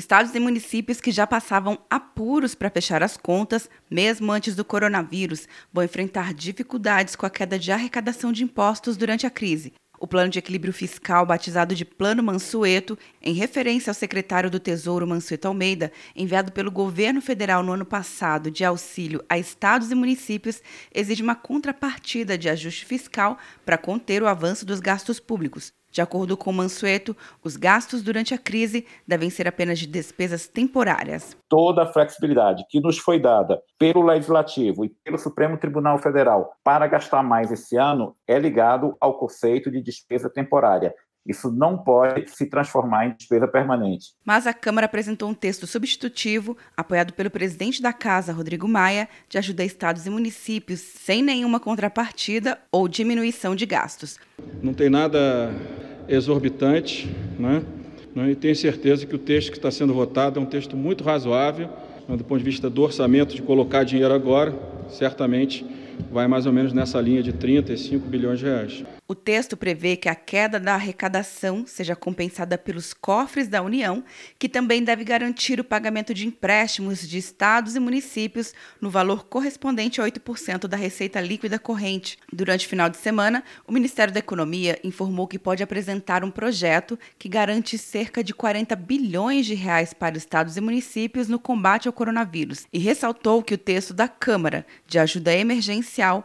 Estados e municípios que já passavam apuros para fechar as contas, mesmo antes do coronavírus, vão enfrentar dificuldades com a queda de arrecadação de impostos durante a crise. O plano de equilíbrio fiscal, batizado de Plano Mansueto, em referência ao secretário do Tesouro Mansueto Almeida, enviado pelo governo federal no ano passado de auxílio a estados e municípios, exige uma contrapartida de ajuste fiscal para conter o avanço dos gastos públicos. De acordo com Mansueto, os gastos durante a crise devem ser apenas de despesas temporárias. Toda a flexibilidade que nos foi dada pelo Legislativo e pelo Supremo Tribunal Federal para gastar mais esse ano é ligado ao conceito de despesa temporária. Isso não pode se transformar em despesa permanente. Mas a Câmara apresentou um texto substitutivo, apoiado pelo presidente da Casa, Rodrigo Maia, de ajuda a estados e municípios sem nenhuma contrapartida ou diminuição de gastos. Não tem nada exorbitante, né? E tenho certeza que o texto que está sendo votado é um texto muito razoável, né, do ponto de vista do orçamento, de colocar dinheiro agora, certamente vai mais ou menos nessa linha de 35 bilhões de reais. O texto prevê que a queda da arrecadação seja compensada pelos cofres da União, que também deve garantir o pagamento de empréstimos de estados e municípios no valor correspondente a 8% da receita líquida corrente. Durante o final de semana, o Ministério da Economia informou que pode apresentar um projeto que garante cerca de 40 bilhões de reais para estados e municípios no combate ao coronavírus e ressaltou que o texto da Câmara de ajuda emergencial